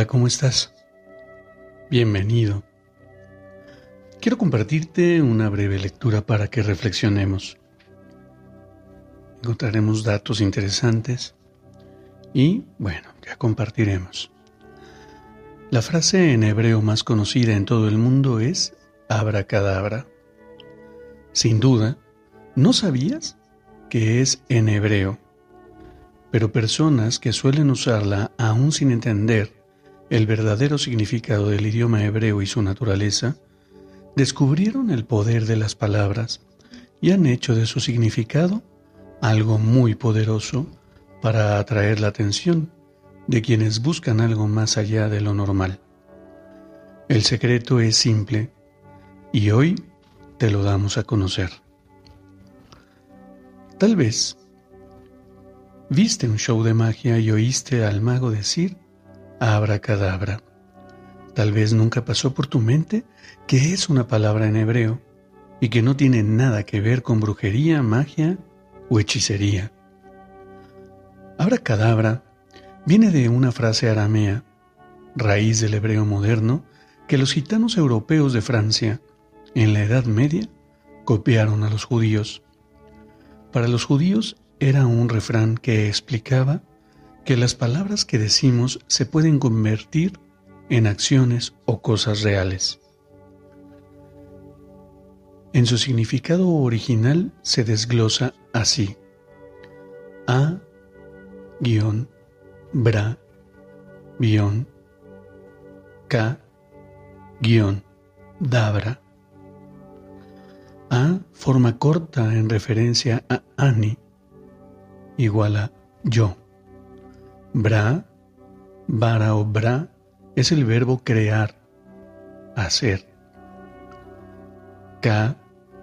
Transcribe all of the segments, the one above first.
Hola, ¿cómo estás? Bienvenido. Quiero compartirte una breve lectura para que reflexionemos. Encontraremos datos interesantes y, bueno, ya compartiremos. La frase en hebreo más conocida en todo el mundo es abracadabra. Sin duda, ¿no sabías que es en hebreo? Pero personas que suelen usarla aún sin entender el verdadero significado del idioma hebreo y su naturaleza, descubrieron el poder de las palabras y han hecho de su significado algo muy poderoso para atraer la atención de quienes buscan algo más allá de lo normal. El secreto es simple y hoy te lo damos a conocer. Tal vez viste un show de magia y oíste al mago decir abracadabra. Tal vez nunca pasó por tu mente que es una palabra en hebreo y que no tiene nada que ver con brujería, magia o hechicería. Abracadabra viene de una frase aramea, raíz del hebreo moderno, que los gitanos europeos de Francia, en la Edad Media, copiaron a los judíos. Para los judíos era un refrán que explicaba que las palabras que decimos se pueden convertir en acciones o cosas reales. En su significado original se desglosa así. A guion bra guion K guion dabra. A forma corta en referencia a Ani igual a yo. Bra, bara o bra es el verbo crear, hacer. Ka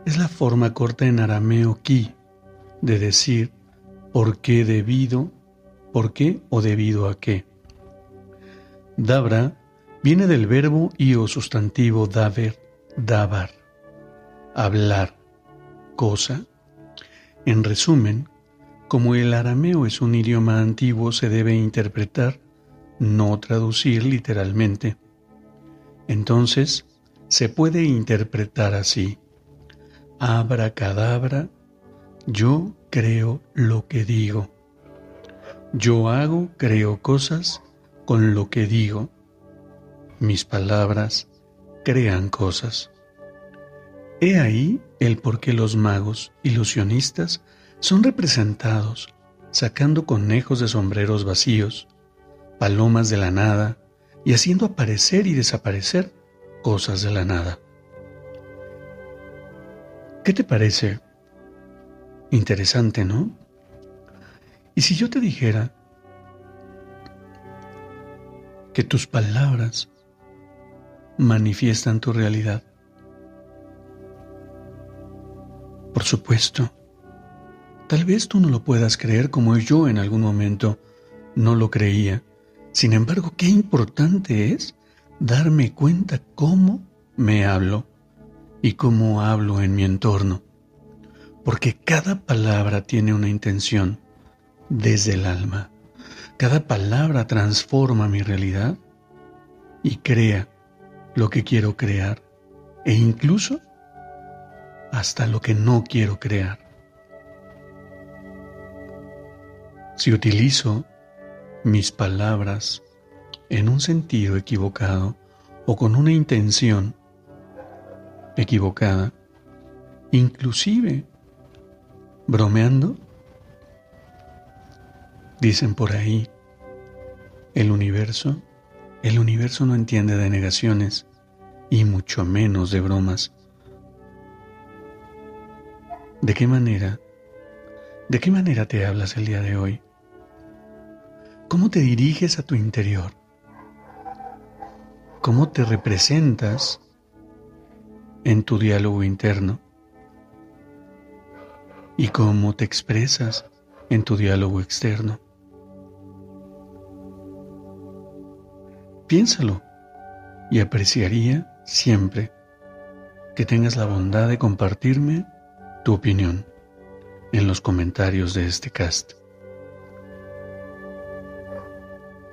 es la forma corta en arameo ki de decir por qué debido, por qué o debido a qué. Dabra viene del verbo y o sustantivo daber, dabar, hablar, cosa. En resumen, como el arameo es un idioma antiguo, se debe interpretar, no traducir literalmente. Entonces, se puede interpretar así. Abracadabra, yo creo lo que digo. Yo hago, creo cosas con lo que digo. Mis palabras crean cosas. He ahí el por qué los magos, ilusionistas, son representados sacando conejos de sombreros vacíos, palomas de la nada y haciendo aparecer y desaparecer cosas de la nada. ¿Qué te parece? Interesante, ¿no? Y si yo te dijera que tus palabras manifiestan tu realidad, por supuesto, Tal vez tú no lo puedas creer como yo en algún momento no lo creía. Sin embargo, qué importante es darme cuenta cómo me hablo y cómo hablo en mi entorno. Porque cada palabra tiene una intención desde el alma. Cada palabra transforma mi realidad y crea lo que quiero crear e incluso hasta lo que no quiero crear. Si utilizo mis palabras en un sentido equivocado o con una intención equivocada, inclusive bromeando, dicen por ahí, el universo, el universo no entiende de negaciones y mucho menos de bromas. ¿De qué manera? ¿De qué manera te hablas el día de hoy? ¿Cómo te diriges a tu interior? ¿Cómo te representas en tu diálogo interno? ¿Y cómo te expresas en tu diálogo externo? Piénsalo y apreciaría siempre que tengas la bondad de compartirme tu opinión en los comentarios de este cast.